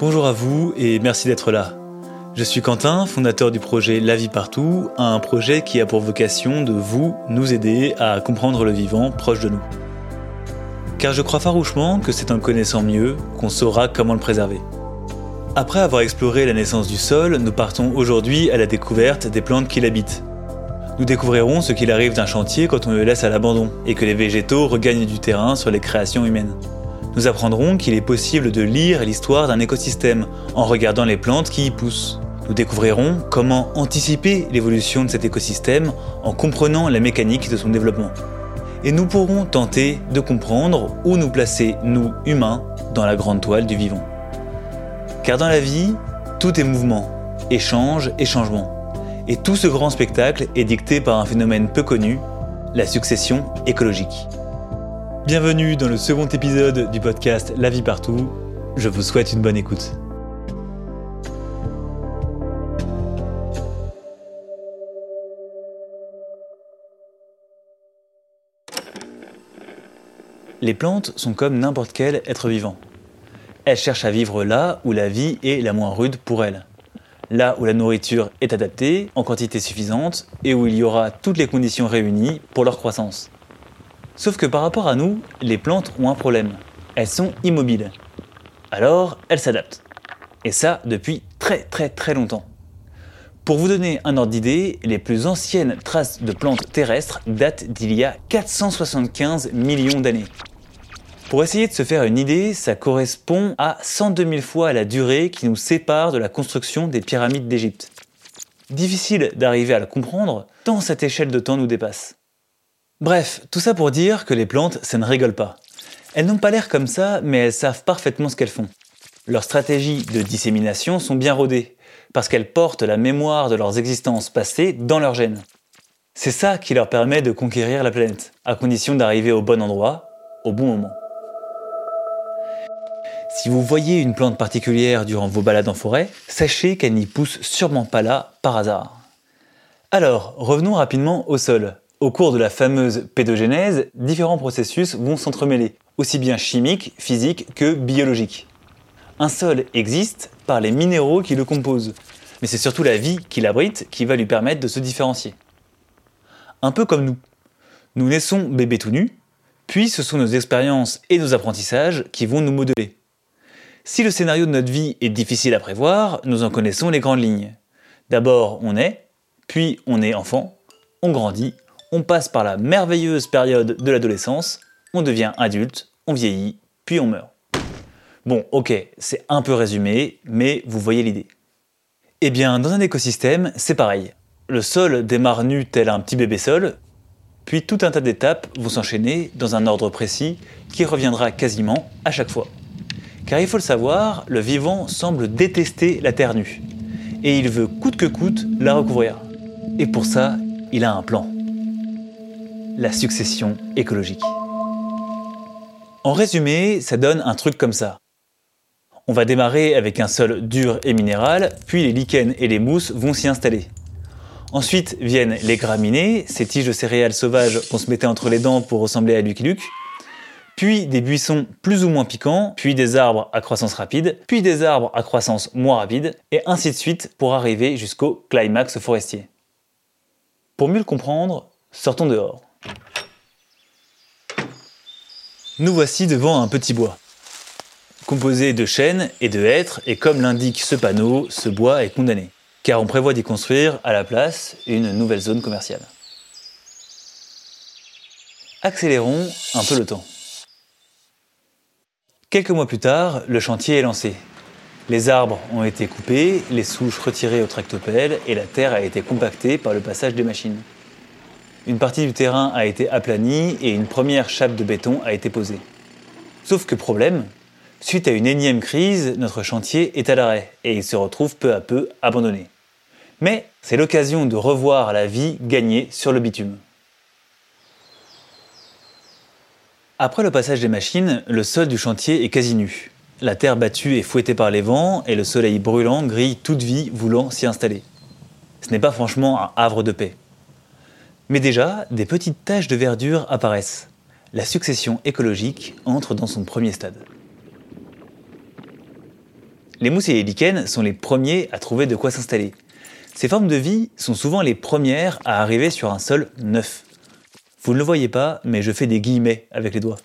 Bonjour à vous et merci d'être là. Je suis Quentin, fondateur du projet La vie partout, un projet qui a pour vocation de vous, nous aider à comprendre le vivant proche de nous. Car je crois farouchement que c'est en connaissant mieux qu'on saura comment le préserver. Après avoir exploré la naissance du sol, nous partons aujourd'hui à la découverte des plantes qui l'habitent. Nous découvrirons ce qu'il arrive d'un chantier quand on le laisse à l'abandon et que les végétaux regagnent du terrain sur les créations humaines. Nous apprendrons qu'il est possible de lire l'histoire d'un écosystème en regardant les plantes qui y poussent. Nous découvrirons comment anticiper l'évolution de cet écosystème en comprenant la mécanique de son développement. Et nous pourrons tenter de comprendre où nous placer, nous, humains, dans la grande toile du vivant. Car dans la vie, tout est mouvement, échange et changement. Et tout ce grand spectacle est dicté par un phénomène peu connu, la succession écologique. Bienvenue dans le second épisode du podcast La vie partout. Je vous souhaite une bonne écoute. Les plantes sont comme n'importe quel être vivant. Elles cherchent à vivre là où la vie est la moins rude pour elles. Là où la nourriture est adaptée en quantité suffisante et où il y aura toutes les conditions réunies pour leur croissance. Sauf que par rapport à nous, les plantes ont un problème. Elles sont immobiles. Alors, elles s'adaptent. Et ça depuis très très très longtemps. Pour vous donner un ordre d'idée, les plus anciennes traces de plantes terrestres datent d'il y a 475 millions d'années. Pour essayer de se faire une idée, ça correspond à 102 000 fois la durée qui nous sépare de la construction des pyramides d'Égypte. Difficile d'arriver à la comprendre, tant cette échelle de temps nous dépasse. Bref, tout ça pour dire que les plantes, ça ne rigole pas. Elles n'ont pas l'air comme ça, mais elles savent parfaitement ce qu'elles font. Leurs stratégies de dissémination sont bien rodées, parce qu'elles portent la mémoire de leurs existences passées dans leurs gènes. C'est ça qui leur permet de conquérir la planète, à condition d'arriver au bon endroit, au bon moment. Si vous voyez une plante particulière durant vos balades en forêt, sachez qu'elle n'y pousse sûrement pas là par hasard. Alors, revenons rapidement au sol. Au cours de la fameuse pédogénèse, différents processus vont s'entremêler, aussi bien chimiques, physiques que biologiques. Un sol existe par les minéraux qui le composent, mais c'est surtout la vie qui l'abrite qui va lui permettre de se différencier. Un peu comme nous. Nous naissons bébés tout nus, puis ce sont nos expériences et nos apprentissages qui vont nous modeler. Si le scénario de notre vie est difficile à prévoir, nous en connaissons les grandes lignes. D'abord, on est, puis on est enfant, on grandit, on passe par la merveilleuse période de l'adolescence, on devient adulte, on vieillit, puis on meurt. Bon, ok, c'est un peu résumé, mais vous voyez l'idée. Eh bien, dans un écosystème, c'est pareil. Le sol démarre nu tel un petit bébé sol, puis tout un tas d'étapes vont s'enchaîner dans un ordre précis qui reviendra quasiment à chaque fois. Car il faut le savoir, le vivant semble détester la terre nue. Et il veut coûte que coûte la recouvrir. Et pour ça, il a un plan. La succession écologique. En résumé, ça donne un truc comme ça. On va démarrer avec un sol dur et minéral, puis les lichens et les mousses vont s'y installer. Ensuite viennent les graminées, ces tiges de céréales sauvages qu'on se mettait entre les dents pour ressembler à Lucky Luke puis des buissons plus ou moins piquants, puis des arbres à croissance rapide, puis des arbres à croissance moins rapide, et ainsi de suite pour arriver jusqu'au climax forestier. Pour mieux le comprendre, sortons dehors. Nous voici devant un petit bois. Composé de chênes et de hêtres, et comme l'indique ce panneau, ce bois est condamné, car on prévoit d'y construire à la place une nouvelle zone commerciale. Accélérons un peu le temps. Quelques mois plus tard, le chantier est lancé. Les arbres ont été coupés, les souches retirées au tractopelle et la terre a été compactée par le passage des machines. Une partie du terrain a été aplanie et une première chape de béton a été posée. Sauf que problème, suite à une énième crise, notre chantier est à l'arrêt et il se retrouve peu à peu abandonné. Mais c'est l'occasion de revoir la vie gagnée sur le bitume. Après le passage des machines, le sol du chantier est quasi nu. La terre battue est fouettée par les vents et le soleil brûlant grille toute vie voulant s'y installer. Ce n'est pas franchement un havre de paix. Mais déjà, des petites taches de verdure apparaissent. La succession écologique entre dans son premier stade. Les mousses et les lichens sont les premiers à trouver de quoi s'installer. Ces formes de vie sont souvent les premières à arriver sur un sol neuf. Vous ne le voyez pas, mais je fais des guillemets avec les doigts.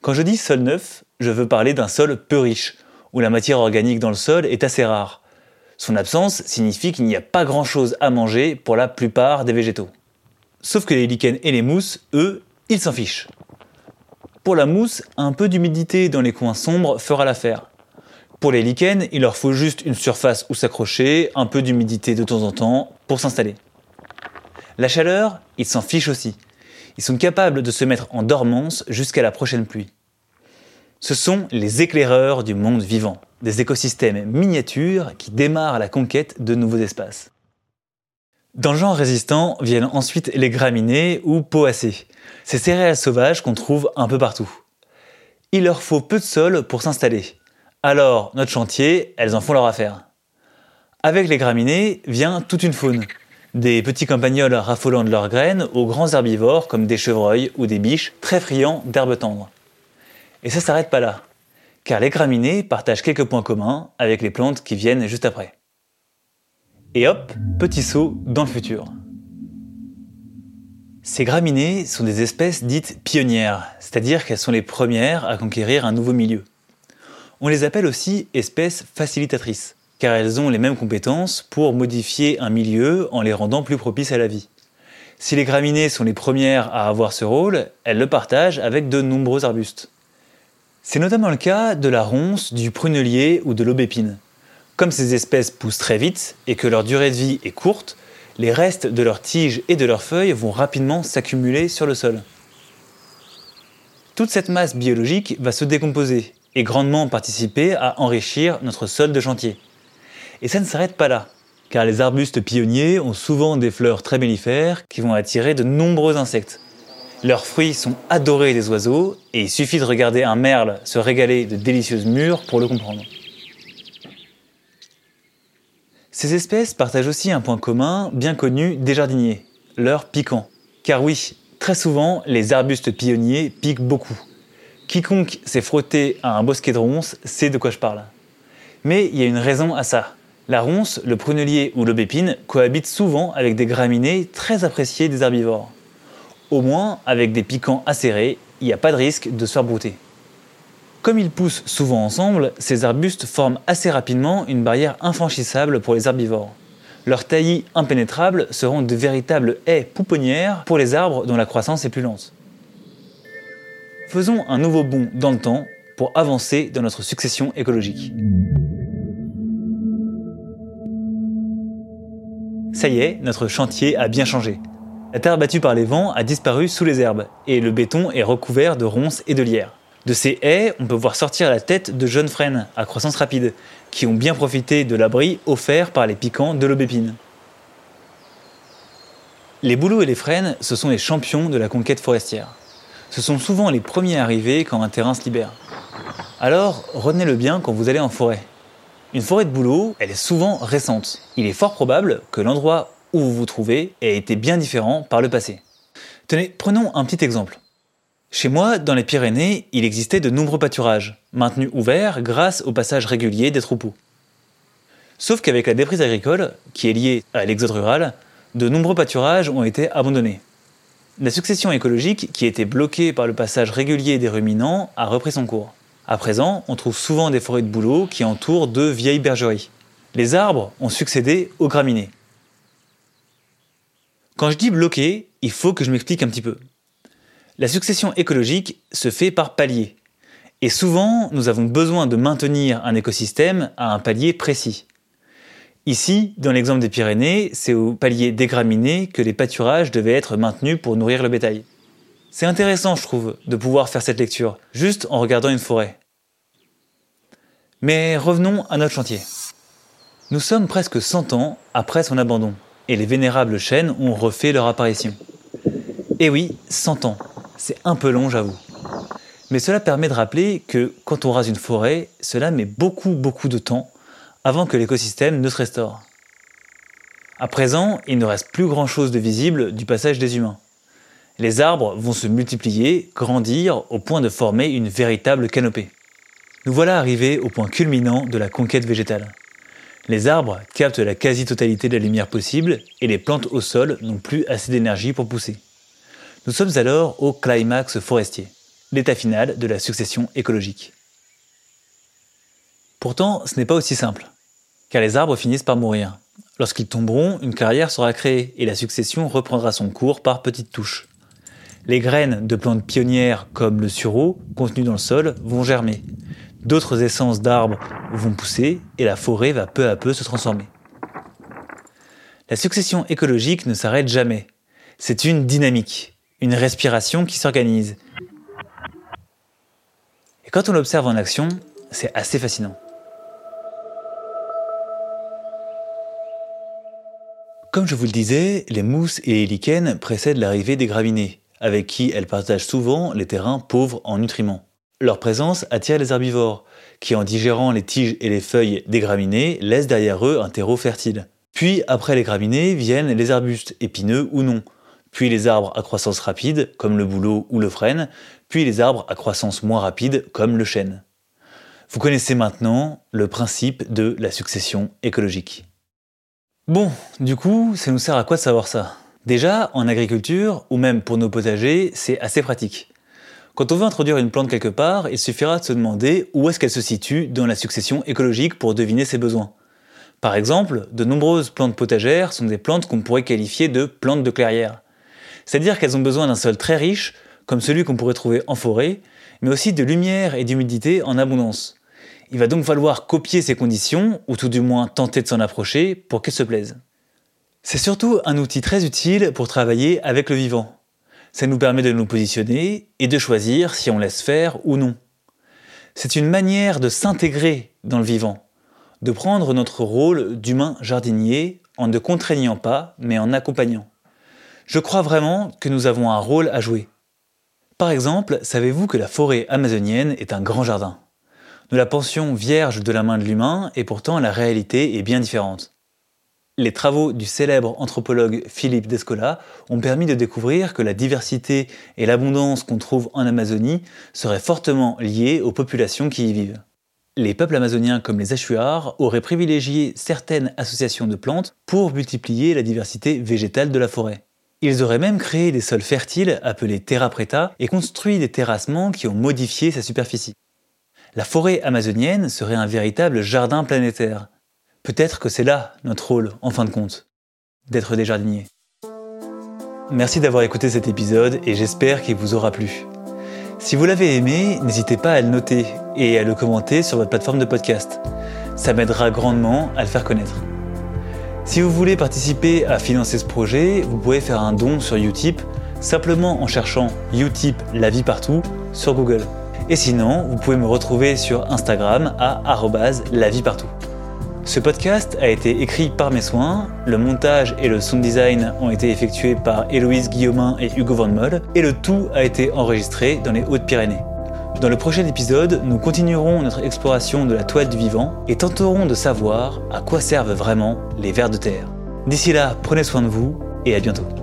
Quand je dis sol neuf, je veux parler d'un sol peu riche, où la matière organique dans le sol est assez rare. Son absence signifie qu'il n'y a pas grand-chose à manger pour la plupart des végétaux. Sauf que les lichens et les mousses, eux, ils s'en fichent. Pour la mousse, un peu d'humidité dans les coins sombres fera l'affaire. Pour les lichens, il leur faut juste une surface où s'accrocher, un peu d'humidité de temps en temps pour s'installer. La chaleur, ils s'en fichent aussi. Ils sont capables de se mettre en dormance jusqu'à la prochaine pluie. Ce sont les éclaireurs du monde vivant, des écosystèmes miniatures qui démarrent la conquête de nouveaux espaces. Dans le genre résistant viennent ensuite les graminées ou poacées, ces céréales sauvages qu'on trouve un peu partout. Il leur faut peu de sol pour s'installer. Alors, notre chantier, elles en font leur affaire. Avec les graminées vient toute une faune. Des petits campagnols raffolant de leurs graines aux grands herbivores comme des chevreuils ou des biches très friands d'herbes tendres. Et ça s'arrête pas là, car les graminées partagent quelques points communs avec les plantes qui viennent juste après. Et hop, petit saut dans le futur. Ces graminées sont des espèces dites pionnières, c'est-à-dire qu'elles sont les premières à conquérir un nouveau milieu. On les appelle aussi espèces facilitatrices, car elles ont les mêmes compétences pour modifier un milieu en les rendant plus propices à la vie. Si les graminées sont les premières à avoir ce rôle, elles le partagent avec de nombreux arbustes. C'est notamment le cas de la ronce, du prunelier ou de l'aubépine. Comme ces espèces poussent très vite et que leur durée de vie est courte, les restes de leurs tiges et de leurs feuilles vont rapidement s'accumuler sur le sol. Toute cette masse biologique va se décomposer et grandement participer à enrichir notre sol de chantier. Et ça ne s'arrête pas là, car les arbustes pionniers ont souvent des fleurs très mellifères qui vont attirer de nombreux insectes. Leurs fruits sont adorés des oiseaux et il suffit de regarder un merle se régaler de délicieuses mûres pour le comprendre. Ces espèces partagent aussi un point commun bien connu des jardiniers, leur piquant. Car oui, très souvent, les arbustes pionniers piquent beaucoup. Quiconque s'est frotté à un bosquet de ronces sait de quoi je parle. Mais il y a une raison à ça. La ronce, le prunelier ou l'aubépine cohabitent souvent avec des graminées très appréciées des herbivores. Au moins, avec des piquants acérés, il n'y a pas de risque de se faire brouter. Comme ils poussent souvent ensemble, ces arbustes forment assez rapidement une barrière infranchissable pour les herbivores. Leurs taillis impénétrables seront de véritables haies pouponnières pour les arbres dont la croissance est plus lente. Faisons un nouveau bond dans le temps pour avancer dans notre succession écologique. Ça y est, notre chantier a bien changé. La terre battue par les vents a disparu sous les herbes et le béton est recouvert de ronces et de lierre. De ces haies, on peut voir sortir la tête de jeunes frênes à croissance rapide, qui ont bien profité de l'abri offert par les piquants de l'aubépine. Les bouleaux et les frênes, ce sont les champions de la conquête forestière. Ce sont souvent les premiers arrivés quand un terrain se libère. Alors, retenez-le bien quand vous allez en forêt. Une forêt de bouleaux, elle est souvent récente. Il est fort probable que l'endroit où vous vous trouvez ait été bien différent par le passé. Tenez, prenons un petit exemple. Chez moi, dans les Pyrénées, il existait de nombreux pâturages, maintenus ouverts grâce au passage régulier des troupeaux. Sauf qu'avec la déprise agricole, qui est liée à l'exode rural, de nombreux pâturages ont été abandonnés. La succession écologique, qui était bloquée par le passage régulier des ruminants, a repris son cours. À présent, on trouve souvent des forêts de bouleaux qui entourent de vieilles bergeries. Les arbres ont succédé aux graminées. Quand je dis bloqué, il faut que je m'explique un petit peu. La succession écologique se fait par paliers. Et souvent, nous avons besoin de maintenir un écosystème à un palier précis. Ici, dans l'exemple des Pyrénées, c'est au palier des graminées que les pâturages devaient être maintenus pour nourrir le bétail. C'est intéressant, je trouve, de pouvoir faire cette lecture, juste en regardant une forêt. Mais revenons à notre chantier. Nous sommes presque 100 ans après son abandon, et les vénérables chênes ont refait leur apparition. Et oui, 100 ans. C'est un peu long, j'avoue. Mais cela permet de rappeler que quand on rase une forêt, cela met beaucoup beaucoup de temps avant que l'écosystème ne se restaure. À présent, il ne reste plus grand-chose de visible du passage des humains. Les arbres vont se multiplier, grandir au point de former une véritable canopée. Nous voilà arrivés au point culminant de la conquête végétale. Les arbres captent la quasi-totalité de la lumière possible et les plantes au sol n'ont plus assez d'énergie pour pousser. Nous sommes alors au climax forestier, l'état final de la succession écologique. Pourtant, ce n'est pas aussi simple, car les arbres finissent par mourir. Lorsqu'ils tomberont, une carrière sera créée et la succession reprendra son cours par petites touches. Les graines de plantes pionnières comme le sureau, contenues dans le sol, vont germer. D'autres essences d'arbres vont pousser et la forêt va peu à peu se transformer. La succession écologique ne s'arrête jamais. C'est une dynamique, une respiration qui s'organise. Et quand on l'observe en action, c'est assez fascinant. Comme je vous le disais, les mousses et les lichens précèdent l'arrivée des graminées, avec qui elles partagent souvent les terrains pauvres en nutriments. Leur présence attire les herbivores, qui en digérant les tiges et les feuilles des graminées laissent derrière eux un terreau fertile. Puis après les graminées viennent les arbustes épineux ou non, puis les arbres à croissance rapide comme le bouleau ou le frêne, puis les arbres à croissance moins rapide comme le chêne. Vous connaissez maintenant le principe de la succession écologique. Bon, du coup, ça nous sert à quoi de savoir ça? Déjà, en agriculture, ou même pour nos potagers, c'est assez pratique. Quand on veut introduire une plante quelque part, il suffira de se demander où est-ce qu'elle se situe dans la succession écologique pour deviner ses besoins. Par exemple, de nombreuses plantes potagères sont des plantes qu'on pourrait qualifier de plantes de clairière. C'est-à-dire qu'elles ont besoin d'un sol très riche, comme celui qu'on pourrait trouver en forêt, mais aussi de lumière et d'humidité en abondance. Il va donc falloir copier ces conditions, ou tout du moins tenter de s'en approcher, pour qu'elles se plaisent. C'est surtout un outil très utile pour travailler avec le vivant. Ça nous permet de nous positionner et de choisir si on laisse faire ou non. C'est une manière de s'intégrer dans le vivant, de prendre notre rôle d'humain jardinier en ne contraignant pas, mais en accompagnant. Je crois vraiment que nous avons un rôle à jouer. Par exemple, savez-vous que la forêt amazonienne est un grand jardin? Nous la pensions vierge de la main de l'humain et pourtant la réalité est bien différente. Les travaux du célèbre anthropologue Philippe Descola ont permis de découvrir que la diversité et l'abondance qu'on trouve en Amazonie seraient fortement liées aux populations qui y vivent. Les peuples amazoniens comme les Achuars auraient privilégié certaines associations de plantes pour multiplier la diversité végétale de la forêt. Ils auraient même créé des sols fertiles appelés terra preta et construit des terrassements qui ont modifié sa superficie la forêt amazonienne serait un véritable jardin planétaire. Peut-être que c'est là notre rôle, en fin de compte, d'être des jardiniers. Merci d'avoir écouté cet épisode et j'espère qu'il vous aura plu. Si vous l'avez aimé, n'hésitez pas à le noter et à le commenter sur votre plateforme de podcast. Ça m'aidera grandement à le faire connaître. Si vous voulez participer à financer ce projet, vous pouvez faire un don sur Utip simplement en cherchant Utip La Vie Partout sur Google. Et sinon, vous pouvez me retrouver sur Instagram à @laviepartout. Ce podcast a été écrit par mes soins, le montage et le sound design ont été effectués par Héloïse Guillaumin et Hugo Van Moll, et le tout a été enregistré dans les Hautes-Pyrénées. Dans le prochain épisode, nous continuerons notre exploration de la toile du vivant et tenterons de savoir à quoi servent vraiment les vers de terre. D'ici là, prenez soin de vous et à bientôt.